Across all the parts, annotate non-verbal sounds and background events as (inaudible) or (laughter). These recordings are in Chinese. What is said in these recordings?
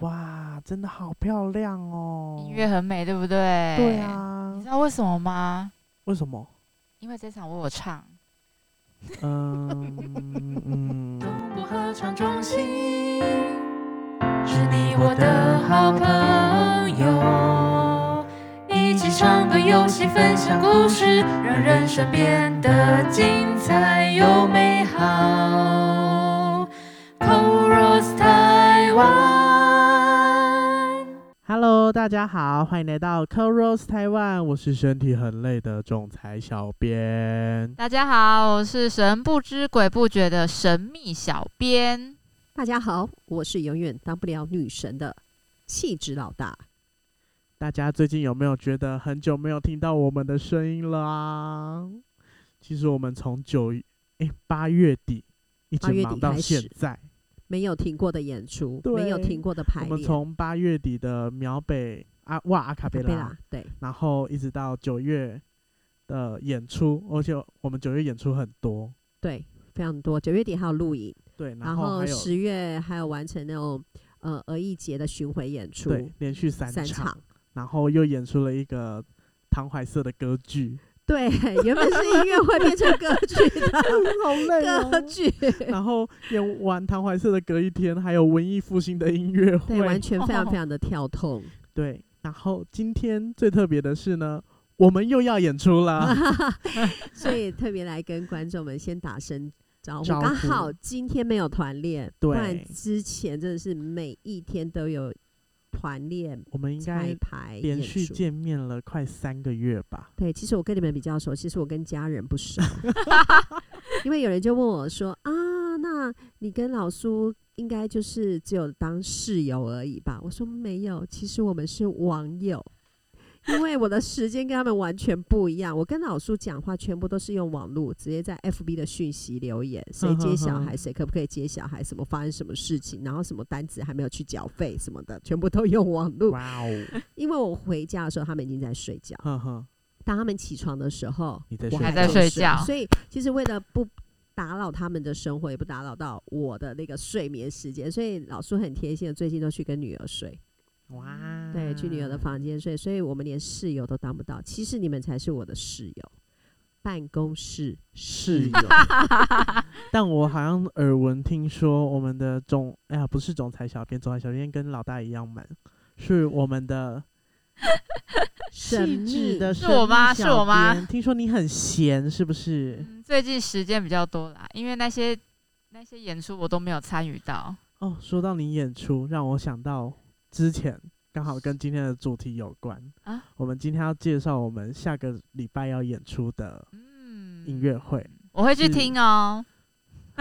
哇，真的好漂亮哦！音乐很美，对不对？对。啊你知，道为什么吗？为什么？因为这场我有唱。嗯嗯，东部合唱中心是你我的好朋友，一起唱歌游戏，分享故事，让人生变得精彩又美好。Hello，大家好，欢迎来到 c o Rose 台湾，我是身体很累的总裁小编。大家好，我是神不知鬼不觉的神秘小编。大家好，我是永远当不了女神的气质老大。大家最近有没有觉得很久没有听到我们的声音了啊？其实我们从九诶八月底一直8月底忙到现在，没有停过的演出，没有停过的排练。我们从八月底的苗北啊哇阿卡贝拉拉，对然后一直到九月的演出，而且我们九月演出很多，对，非常多。九月底还有录影，对，然然后十月还有完成那种呃儿艺节的巡回演出，对连续三三场。然后又演出了一个唐怀瑟的歌剧，对，原本是音乐会变成歌剧的 (laughs) 好累哦歌剧，然后演完唐怀瑟的隔一天，还有文艺复兴的音乐会，对，完全非常 (laughs) 非常的跳痛。对然后今天最特别的是呢，我们又要演出了，(laughs) 所以特别来跟观众们先打声招呼。刚好今天没有团练，不然对之前真的是每一天都有团练、我们应该排、连。续见面了快三个月吧。对，其实我跟你们比较熟，其实我跟家人不熟 (laughs) (laughs) 因为有人就问我说啊，那你跟老苏应该就是只有当室友而已吧？我说没有，其实我们是网友。因为我的时间跟他们完全不一样，我跟老叔讲话全部都是用网络，直接在 FB 的讯息留言，谁接小孩，谁可不可以接小孩，什么发生什么事情，然后什么单子还没有去缴费什么的，全部都用网络。哇哦，因为我回家的时候，他们已经在睡觉。呵呵，当他们起床的时候，我你在睡还在还在睡觉所以其实为了不打扰他们的生活，也不打扰到我的那个睡眠时间，所以老叔很贴心的，最近都去跟女儿睡，哇，对，去女友的房间睡，所以我们连室友都当不到。其实你们才是我的室友，办公室室友。(laughs) 但我好像耳闻听说，我们的总哎呀，不是总裁小编，总裁小编跟老大一样满，是我们的 (laughs) 细致的是我吗是我吗听说你很闲，是不是？嗯，最近时间比较多啦，因为那些那些演出我都没有参与到。哦，说到你演出，让我想到之前刚好跟今天的主题有关啊。我们今天要介绍我们下个礼拜要演出的嗯，音乐会。我会去听哦。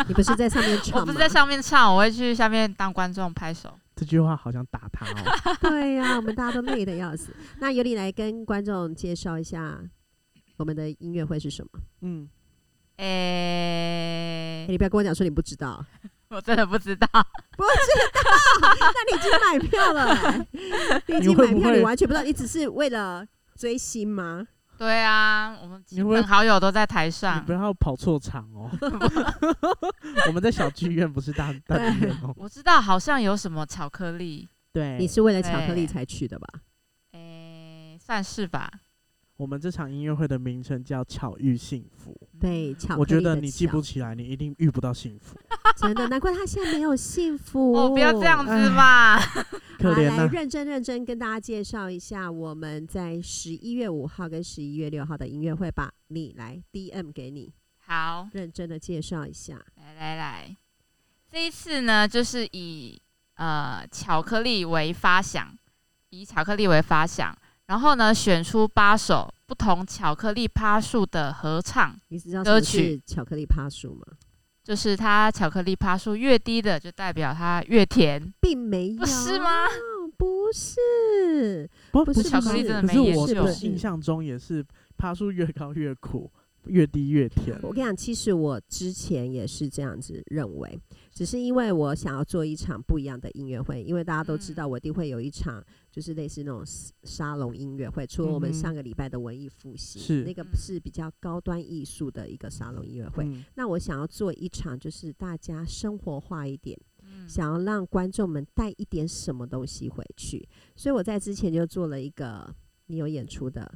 你不是在上面唱？(laughs) 我不是在上面唱，我会去下面当观众拍手。这句话好像打他哦。(laughs) 对呀、我们大家都累的要死。那由你来跟观众介绍一下我们的音乐会是什么？嗯，诶、欸你不要跟我讲说你不知道，(laughs) 我真的不知道。(laughs) 不知道，那你已经买票了、欸，(laughs) 你已经买票，你完全不知道，你只是为了追星吗？对啊，我们几你会个好友都在台上你上不。要跑错场哦。我们在小剧院，不是大大剧院哦。我知道好像有什么巧克力，对，你是为了巧克力才去的吧？诶、算是吧。我们这场音乐会的名称叫“巧遇幸福对，巧我觉得你记不起来，你一定遇不到幸福，(laughs) 真的，难怪他现在没有幸福。哦，不要这样子哎嘛。可怜呐、好来认真认真跟大家介绍一下我们在十一月五号跟十一月六号的音乐会吧。你来 DM 给你，好，认真的介绍一下。来来来，这一次呢，就是以呃巧克力为发想，以巧克力为发想，然后呢选出八首不同巧克力趴树的合唱，你知道歌曲。巧克力趴树吗？就是它巧克力趴树越低的，就代表它越甜，并没有，不是吗？不是，不不是巧克力真的可没研究。是我印象中也是趴树越高越苦，越低越甜。我跟你讲，其实我之前也是这样子认为，只是因为我想要做一场不一样的音乐会，因为大家都知嗯。道我一定会有一场就是类似那种沙沙龙音乐会，除了我们上个礼拜的文艺复兴，是。那个嗯。是比较高端艺术的一个沙龙音乐会。嗯。那我想要做一场就是大家生活化一点，想要让观众们带一点什么东西回去，所以我在之前就做了一个你有演出的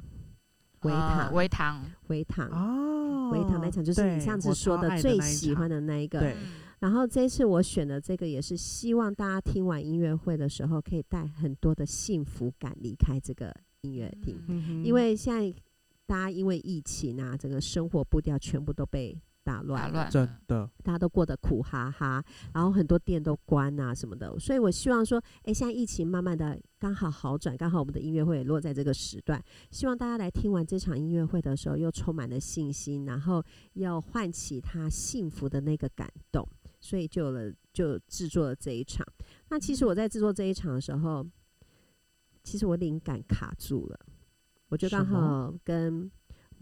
微呃糖，微糖，微糖，哦，微糖那场就是你上次说的最喜欢的那一个。然后这一次我选的这个也是希望大家听完音乐会的时候，可以带很多的幸福感离开这个音乐厅，因为现在大家因为疫情啊，整个生活步调全部都被打乱，打乱。真的，大家都过得苦哈哈，然后很多店都关啊什么的，所以我希望说，诶，现在疫情慢慢的刚好好转，刚好我们的音乐会也落在这个时段，希望大家来听完这场音乐会的时候，又充满了信心，然后要唤起他幸福的那个感动，所以就有了就制作了这一场。那其实我在制作这一场的时候，其实我灵感卡住了，我就刚好跟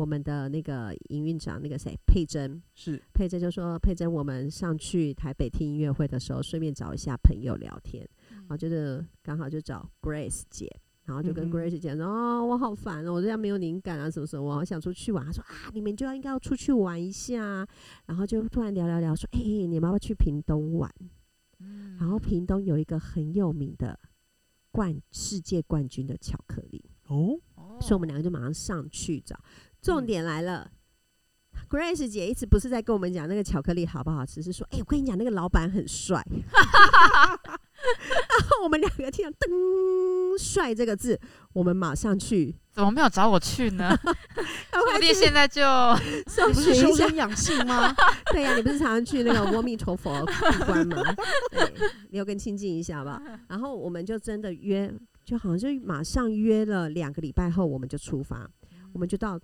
我们的那个营运长那个谁佩珍。是佩珍就说：“佩珍，我们上去台北听音乐会的时候，顺便找一下朋友聊天，然后就是刚好就找 Grace 姐，然后就跟 Grace 姐说：‘哦，我好烦哦，我这样没有灵感啊，什么什么，我好想出去玩。’她说：‘啊，你们就要应该要出去玩一下啊。’然后就突然聊聊聊说：‘哎、你们要不要去屏东玩？’嗯然后屏东有一个很有名的冠世界冠军的巧克力，哦，所以我们两个就马上上去找。重嗯点来了。Grace 姐一直不是在跟我们讲那个巧克力好不好吃，是说，哎、我跟你讲，那个老板很帅。然 (laughs) 后我们两个听到“噔”帅这个字，我们马上去，怎么没有找我去呢？(laughs) 然后说不定现在就 (laughs) 搜你不是寻一下。修身养性吗？对呀、你不是常常去那个阿弥陀佛闭关吗？对，你有跟亲近一下吧。然后我们就真的约，就好像就马上约了两个礼拜后，我们就出发，我们就到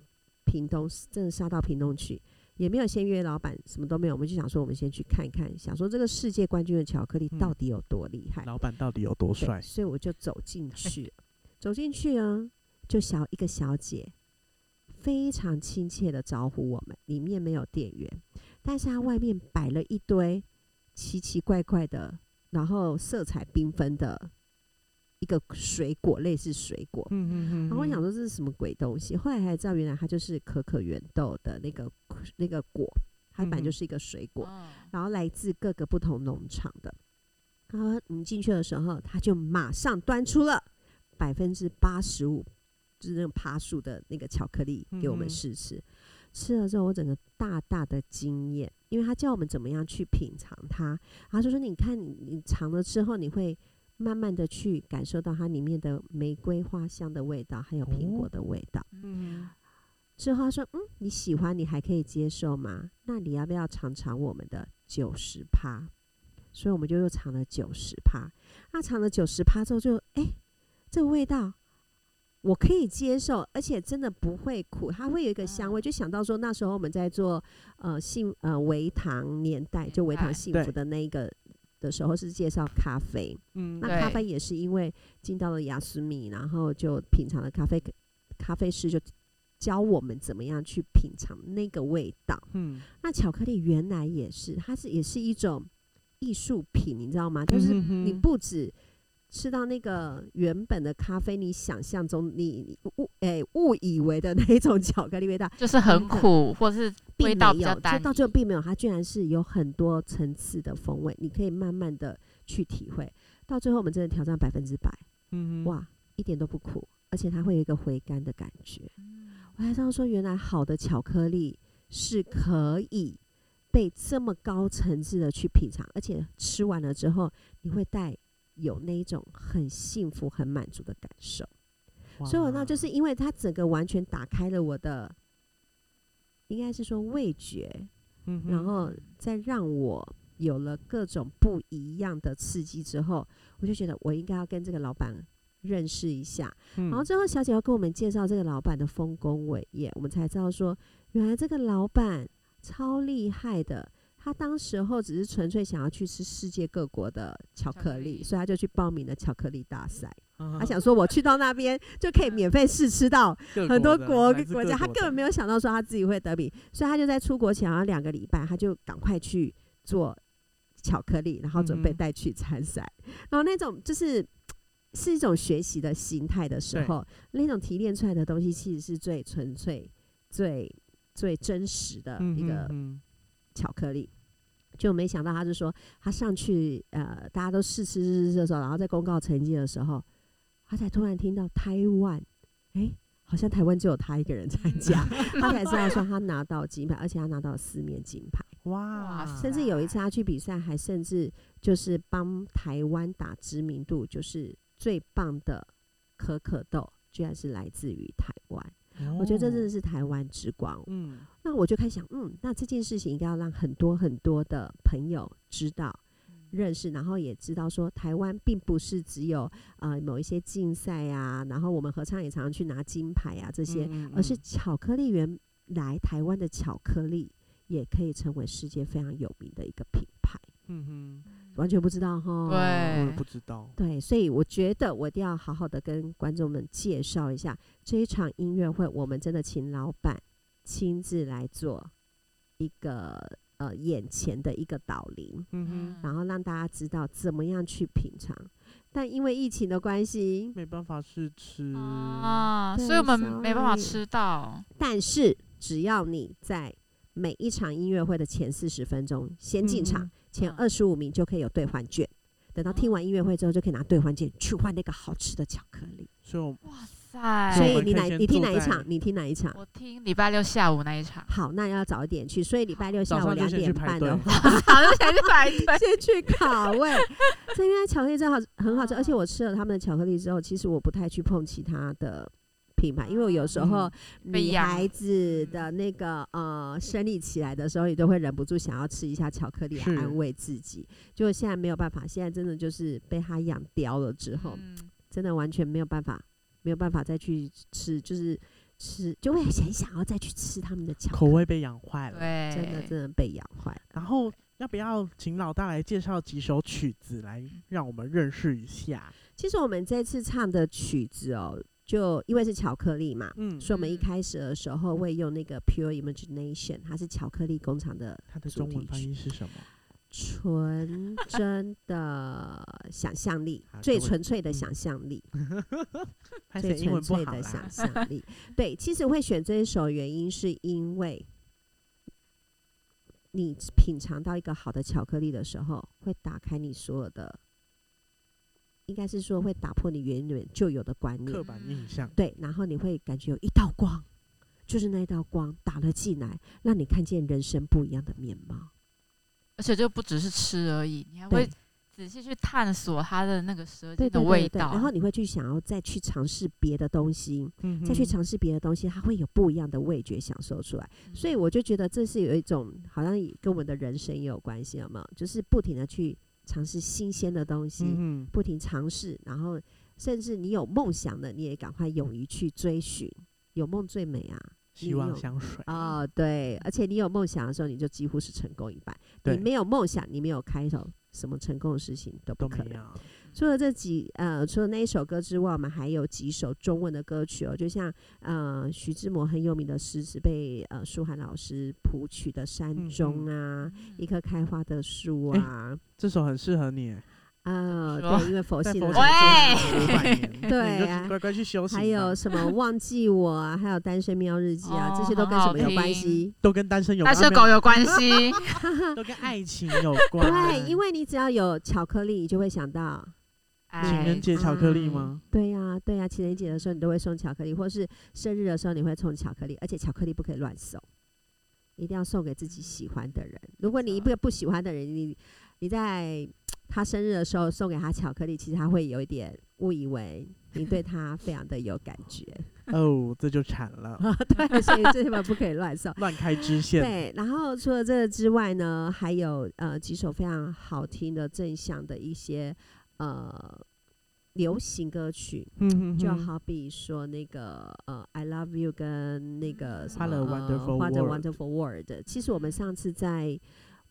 屏东，真的杀到屏东去，也没有先约老板，什么都没有，我们就想说，我们先去看一看，想说这个世界冠军的巧克力嗯到底有多厉害。老板到底有多帅？所以我就走进 (laughs) 去，走进去啊，就小一个小姐，非常亲切的招呼我们，里面没有店员，但是她外面摆了一堆奇奇怪怪的，然后色彩缤纷的一个水果，类似水果。嗯嗯嗯。然后我想说这是什么鬼东西，后来才知道原来它就是可可原豆的那个那个果，它本来就是一个水果。哦然后来自各个不同农场的。然后你进去的时候，他就马上端出了百分之八十五，就是那种爬树的那个巧克力给我们试吃。吃了之后，我整个大大的惊艳，因为他教我们怎么样去品尝它。他就说：“你看你你尝了之后，你会慢慢的去感受到它里面的玫瑰花香的味道，还有苹果哦的味道。嗯之后他说：“嗯，你喜欢，你还可以接受吗？那你要不要尝尝我们的九十趴？”所以我们就又尝了九十趴。那尝了九十趴之后就，哎，这个味道我可以接受，而且真的不会苦，它会有一个香味。就想到说那时候我们在做呃幸呃维糖年代，就维糖幸福的那一个的时候是介绍咖啡。嗯那咖啡也是因为进到了雅思米，然后就品尝了咖啡，咖啡师就教我们怎么样去品尝那个味道。嗯，那巧克力原来也是，它是也是一种艺术品，你知道吗？就是你嗯不止吃到那个原本的咖啡，你想象中你你误诶、误以为的那一种巧克力味道，就是很苦，或是味道比较单到最后并没有，它居然是有很多层次的风味，你可以慢慢的去体会。到最后，我们真的挑战百分之百。嗯哇，一点都不苦，而且它会有一个回甘的感觉。我还知道说，原来好的巧克力是可以被这么高层次的去品尝，而且吃完了之后，你会带有那一种很幸福、很满足的感受。所以我那就是因为它整个完全打开了我的，应该是说味觉，嗯然后再让我有了各种不一样的刺激之后，我就觉得我应该要跟这个老板认识一下。然然后之后小姐要跟我们介绍这个老板的丰功伟业，我们才知道说，原来这个老板超厉害的。他当时候只是纯粹想要去吃世界各国的巧克力，所以他就去报名了巧克力大赛。他他想说，我去到那边 (laughs) 就可以免费试吃到很多国国家，他根本没有想到说他自己会得名，所以他就在出国前两个礼拜，他就赶快去做巧克力，然后准备带去参赛。然后那种就是 (tsk) 是一种学习的心态的时候，那种提炼出来的东西其实是最纯粹、最最真实的嗯一个巧克力。就没想到他就说他上去呃，大家都试吃试吃的时候，然后在公告成绩的时候，他才突然听到台湾，诶，好像台湾只有他一个人参加，(laughs) 他才知道说他拿到金牌，而且他拿到了四面金牌。哇，甚至有一次他去比赛，还甚至就是帮台湾打知名度，就是最棒的可可豆，居然是来自于台湾。我觉得这真的是是台湾之光。嗯。那我就开始想，嗯，那这件事情应该要让很多很多的朋友知道。认识，然后也知道说，台湾并不是只有呃某一些竞赛啊，然后我们合唱也常常去拿金牌啊这些，嗯而是巧克力原来台湾的巧克力也可以成为世界非常有名的一个品牌，嗯哼，完全不知道哈。我对也不知道，对，所以我觉得我一定要好好的跟观众们介绍一下这一场音乐会，我们真的请老板亲自来做一个呃眼前的一个导聆，嗯哼，然后让大家知道怎么样去品尝。但因为疫情的关系，没办法试吃，啊，所以我们没办法吃到。但是只要你在每一场音乐会的前四十分钟先进场，前二十五名就可以有兑换券。等到听完音乐会之后，就可以拿兑换券去换那个好吃的巧克力。所以我哇塞！所以你哪你听哪一场？你听哪一场？我听礼拜六下午那一场，好，那要早一点去。所以礼拜六下午两点半的话，好就想去排队。(laughs) 先去卡位。这因为巧克力真好很好吃，而且我吃了他们的巧克力之后，其实我不太去碰其他的品牌，因为我有时候女孩子的那个呃生理起来的时候，你都会忍不住想要吃一下巧克力来安慰自己。就现在没有办法，现在真的就是被他养刁了之后，嗯真的完全没有办法，没有办法再去吃，就是吃就会很想要再去吃他们的巧克力，口味被养坏了。对，真的真的被养坏了。然后要不要请老大来介绍几首曲子来让我们认识一下？其实我们这次唱的曲子哦，就因为是巧克力嘛，嗯，所以我们一嗯开始的时候会用那个 Pure Imagination，它是巧克力工厂的它的中文翻曲译是什么？纯真的想象力 (laughs) 啊，最纯粹的想象力，(laughs) 最纯粹的想。象力。(laughs) 对，其实会选这一首原因是因为你品尝到一个好的巧克力的时候，会打开你所有的，应该是说会打破你原本就有的观念刻。板印象，对，然后你会感觉有一道光，就是那道光打了进来，让你看见人生不一样的面貌。而且就不只是吃而已，你还会仔细去探索它的那个舌尖的味道。然后你会去想要再去尝试别的东西，嗯再去尝试别的东西，它会有不一样的味觉享受出来。嗯所以我就觉得这是有一种好像也跟我们的人生也有关系，有没有？就是不停的去尝试新鲜的东西，嗯不停尝试，然后甚至你有梦想的，你也赶快勇于去追寻。有梦最美啊！希望香水。哦，对，而且你有梦想的时候，你就几乎是成功一半。你没有梦想，你没有开头，什么成功的事情都不可能。除了这几呃，除了那一首歌之外，我们还有几首中文的歌曲哦，就像呃徐志摩很有名的诗词被呃舒涵老师谱曲的《山嗯中》啊，一棵开花的树哎啊，这首很适合你耶，啊、说对，因为佛系的 (laughs) 对啊乖乖去休息。还有什么忘记我啊，还有单身喵日记啊，这哦些都跟什么有关系？都跟单身有单身狗有关系。都跟爱情有关。对，因为你只要有巧克力，你就会想到情哎人节巧克力哎吗？对呀、对呀、情人节的时候你都会送巧克力，或是生日的时候你会送巧克力，而且巧克力不可以乱送，一定要送给自己喜欢的人。如果你一个不喜欢的人，你你在他生日的时候送给他巧克力，其实他会有一点误以为你对他非常的有感觉。(laughs) 哦，这就惨了，(laughs) 对，所以这地方不可以乱送。(laughs) 乱开支线。对，然后除了这个之外呢，还有呃几首非常好听的正向的一些呃流行歌曲，嗯哼就好比说那个呃，I love you 跟那个什么 What a 呃 wonderful world wonderful world。其实我们上次在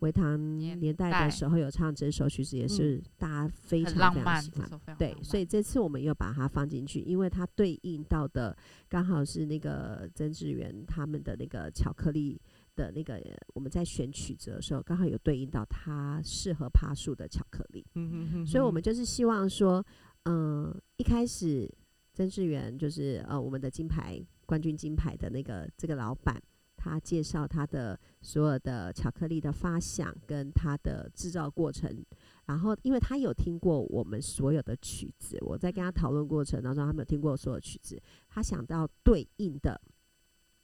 维唐年年代代的时候有唱这首曲子，也是大家非常非常喜欢。对所以这次我们又把它放进去，因为它对应到的刚好是那个曾志源他们的那个巧克力的那个，我们在选曲子的时候，刚好有对应到它适合爬树的巧克力。嗯哼哼所以我们就是希望说，嗯、一开始曾志源就是呃我们的金牌冠军金牌的那个这个老板，他介绍他的所有的巧克力的发想跟他的制造过程。然后，因为他有听过我们所有的曲子，我在跟他讨论过程当中，他没有听过所有曲子，他想到对应的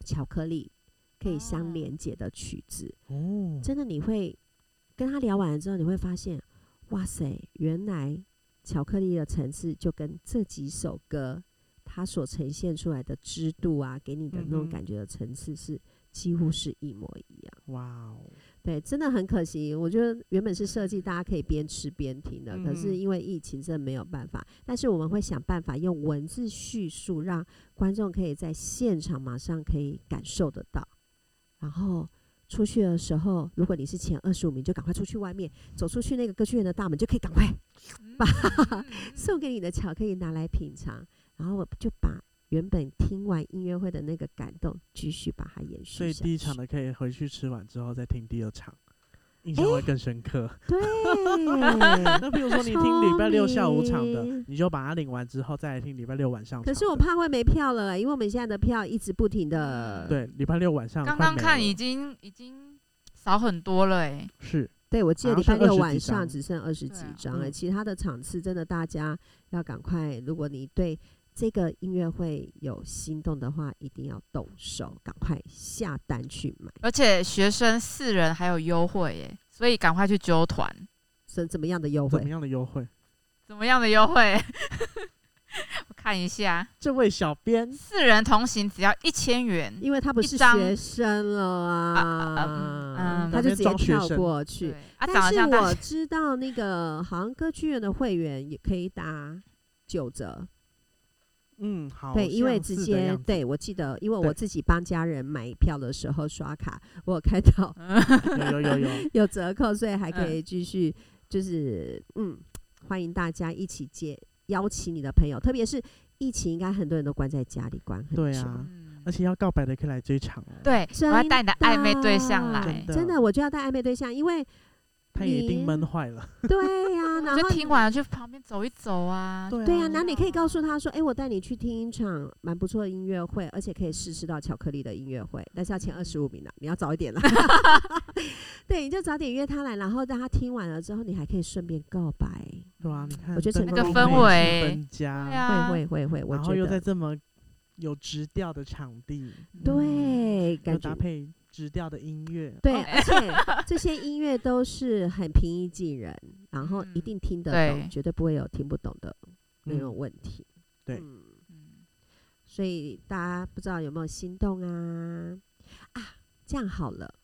巧克力可以相哦连接的曲子。哦，真的你会跟他聊完了之后，你会发现，哇塞，原来巧克力的层次就跟这几首歌它所呈现出来的支度啊，给你的那种感觉的层次是几乎是一模一样。哇哦，对，真的很可惜。我觉得原本是设计大家可以边吃边听的，可是嗯因为疫情真的没有办法。但是我们会想办法用文字叙述，让观众可以在现场马上可以感受得到。然后出去的时候，如果你是前二十五名，就赶快出去外面，走出去那个歌剧院的大门，就可以赶快把 (laughs) 嗯。送给你的巧克力拿来品尝，然后我就把原本听完音乐会的那个感动继续把它延续下所以第一场的可以回去吃完之后再听第二场，印象会更深刻。(laughs) 对，(laughs) 那比如说你听礼拜六下午场的，你就把它领完之后再来听礼拜六晚上。可是我怕会没票了，因为我们现在的票一直不停的。对礼拜六晚上刚刚看已经已经少很多了哎、是对，我记得好像是20礼拜六晚上只剩二十几张了，嗯其他的场次真的大家要赶快。如果你对这个音乐会有心动的话，一定要动手，赶快下单去买。而且学生四人还有优惠耶、所以赶快去揪团。怎怎么样的优惠？怎么样的优惠？怎么样的优惠？(laughs) 我看一下，这位小编四人同行只要一千元。因为他不是学生了啊，啊嗯嗯他就直接跳生过去。，但是我知道那个好像歌剧院的会员也可以打九折，嗯，好对，因为像直接对我记得，因为我自己帮家人买票的时候刷卡，我有看到有有有有，(laughs) 有折扣，所以还可嗯。以继续就是嗯，欢迎大家一起接邀请你的朋友，特别是疫情，应该很多人都关在家里关很久，对啊，嗯而且要告白的可以来这一场哦。，对，我要带你的暧昧对象来。真。的。真的，我就要带暧昧对象，因为他也一定闷坏了。对呀、(laughs) 然后就听完了去旁边走一走啊。对对呀、啊。然后你可以告诉他说：“哎、我带你去听一场蛮不错的音乐会，而且可以试吃到巧克力的音乐会，但是要前二十五名了，你要早一点了。(laughs) (laughs) 对，你就早点约他来，然后让他听完了之后，你还可以顺便告白。对啊，你看我觉得灯整个氛围。气氛佳，对啊。会会会会，我然后又在这么有直调的场地，对，又感觉。搭配直调的音乐，对，哦而且这些音乐都是很平易近人，然后一嗯定听得懂，对绝对不会有听不懂的那嗯种问题。对嗯嗯所以大家不知道有没有心动啊？啊，这样好了，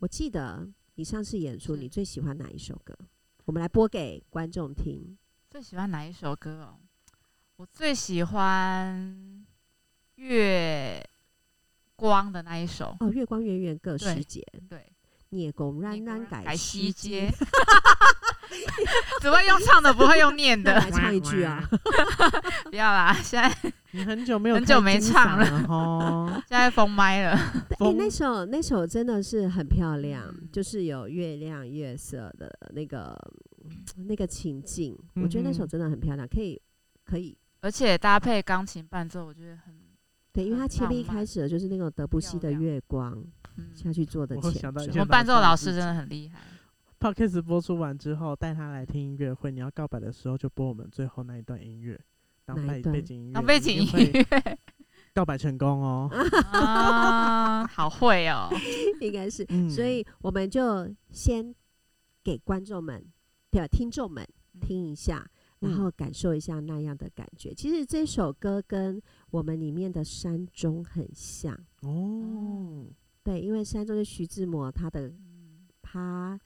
我记得你上次演出，你最喜欢哪一首歌？我们来播给观众听。最喜欢哪一首歌哦？我最喜欢月光的那一首。哦，月光圆圆各对时节，对，聂公然你果然然改改西西街街。，只会用唱的，不会用念的。(laughs) 来唱一句啊！(laughs) 不要啦，现在你很久没有很久没唱了哦。(laughs) 现在封麦了。哎、那首那首真的是很漂亮，嗯就是有月亮月色的那个那个情境，我觉得那首真的很漂亮，可以可以。而且搭配钢琴伴奏，我觉得很对，因为它很前面一开始的就是那种德布西的月光嗯。下去做的我前奏我们伴奏老师真的很厉害。Podcast 播出完之后，带他来听音乐会。你要告白的时候，就播我们最后那一段音乐，当背背景音乐，当背景音乐 (laughs) 告白成功哦。(laughs) 啊，好会哦。(laughs) 应该是，嗯所以我们就先给观众们，对吧？听众们听一下，然嗯后感受一下那样的感觉。其实这首歌跟我们里面的山中很像，哦，对，因为山中是徐志摩他的他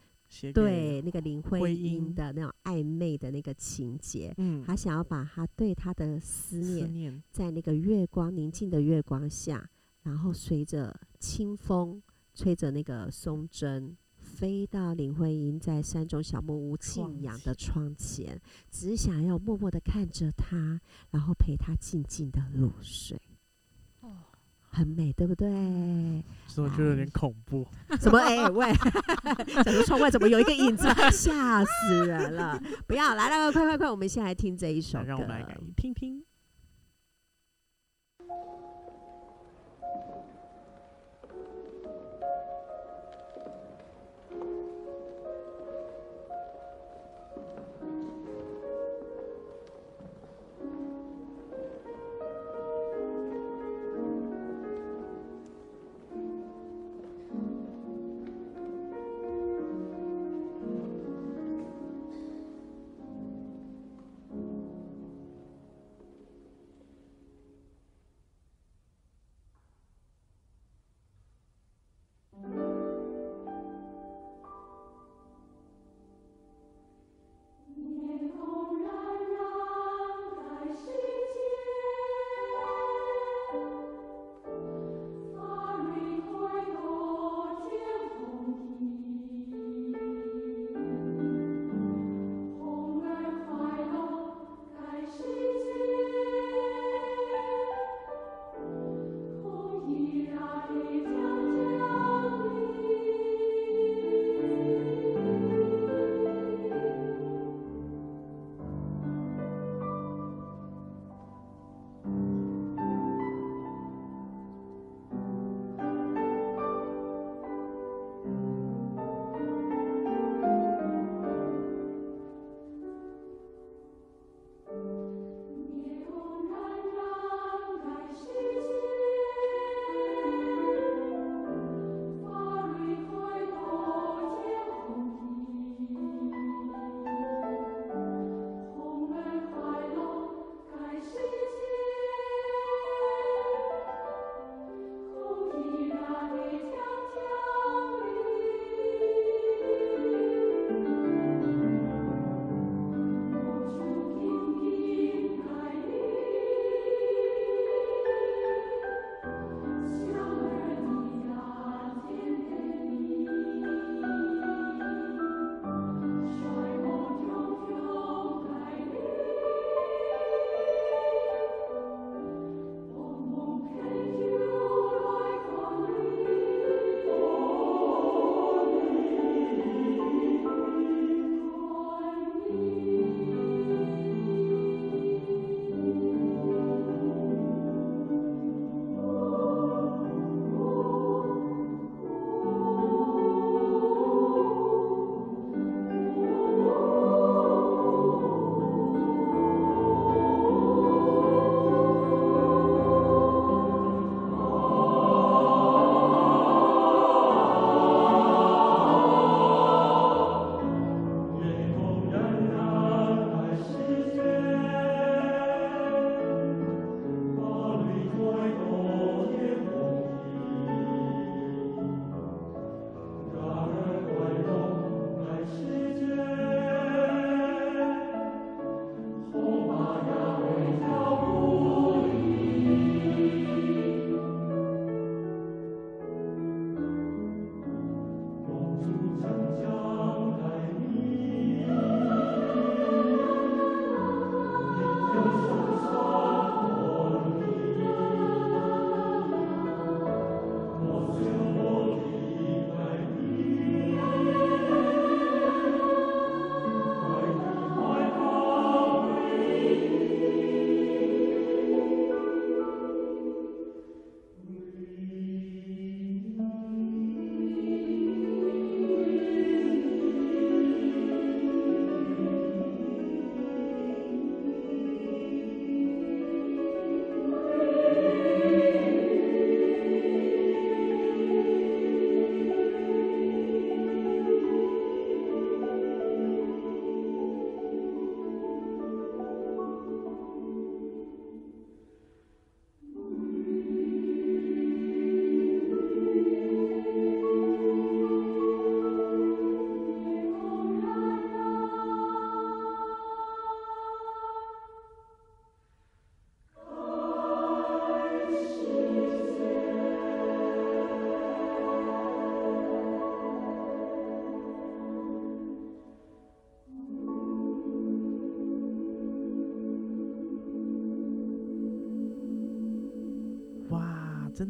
对那个林徽徽因。因的那种暧昧的那个情节，嗯。他想要把他对他的思思，念，在那个月光宁静的月光下，然后随着清风吹着那个松针。飞到林徽因在山中小木屋静养的窗前，只想要默默的看着她，然后陪她静静的入睡，哦很美，对不对？所以我觉得有点恐怖。什么？(laughs) 哎、喂，(laughs) 怎么窗外怎么有一个影子？(laughs) 吓死人了！不要来了，快快快！我们先来听这一首歌。让我们来感听听。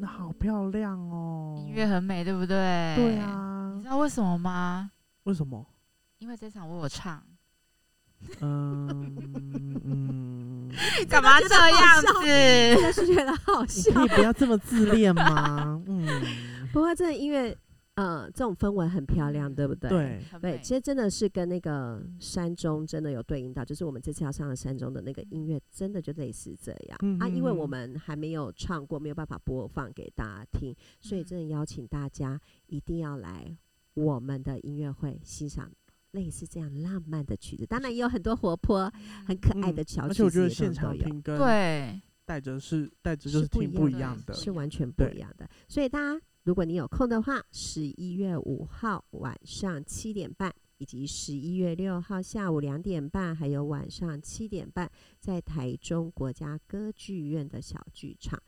真的好漂亮哦。音乐很美，对不对？对啊你啊知，道为什么吗？为什么？因为这场我有唱。嗯嗯，(laughs) 干嘛这样真子？(laughs) 的是觉得好你笑。可以不要这么自恋吗？嗯，不过这音乐，呃，这种氛围很漂亮，对不对？。对，对，其实真的是跟那个山中真的有对应到，就是我们这次要上的山中的那个音乐，真的就类似这样、啊。因为我嗯们还没有唱过，没有办法播放给大家听，所以嗯真的邀请大家一定要来我们的音乐会欣赏类似这样浪漫的曲子。当然也有很多活泼、很可爱嗯的小曲子，而且我觉得现。场听跟对，带着是带着就是听不一样的一样的。是完全不一样的。所以大家，如果你有空的话，十一月五号晚上七点半，以及十一月六号下午两点半，还有晚上七点半，在台中国家歌剧院的小剧场，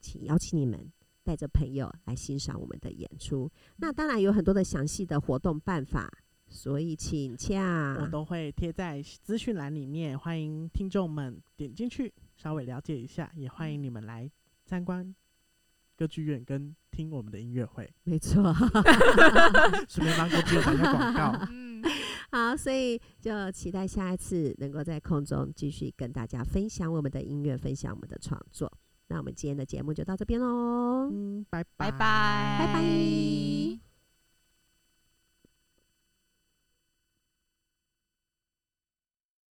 请邀请你们。带着朋友来欣赏我们的演出，那当然有很多的详细的活动办法，所以请洽。我都会贴在资讯栏里面，欢迎听众们点进去稍微了解一下，也欢迎你们来参观歌剧院跟听我们的音乐会，没错，(laughs) 顺便帮歌剧院打个广告。(laughs) 嗯，好，所以就期待下一次能够在空中继续跟大家分享我们的音乐，分享我们的创作。那我们今天的节目就到这边喽，嗯，拜拜拜，拜拜。